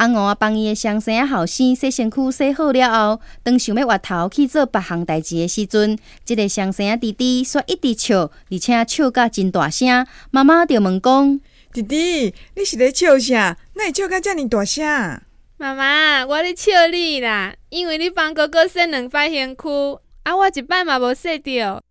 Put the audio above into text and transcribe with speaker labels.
Speaker 1: 阿五啊，帮伊个双生后生洗身躯洗好了后，当想要外头去做别项代志的时阵，即、个双生弟弟煞一直笑，而且笑甲真大声。妈妈就问讲：“
Speaker 2: 弟弟，你是咧笑啥？那笑甲遮尼大声？”
Speaker 3: 妈妈，我咧笑你啦，因为你帮哥哥洗两摆身躯，啊，我一摆嘛无洗着，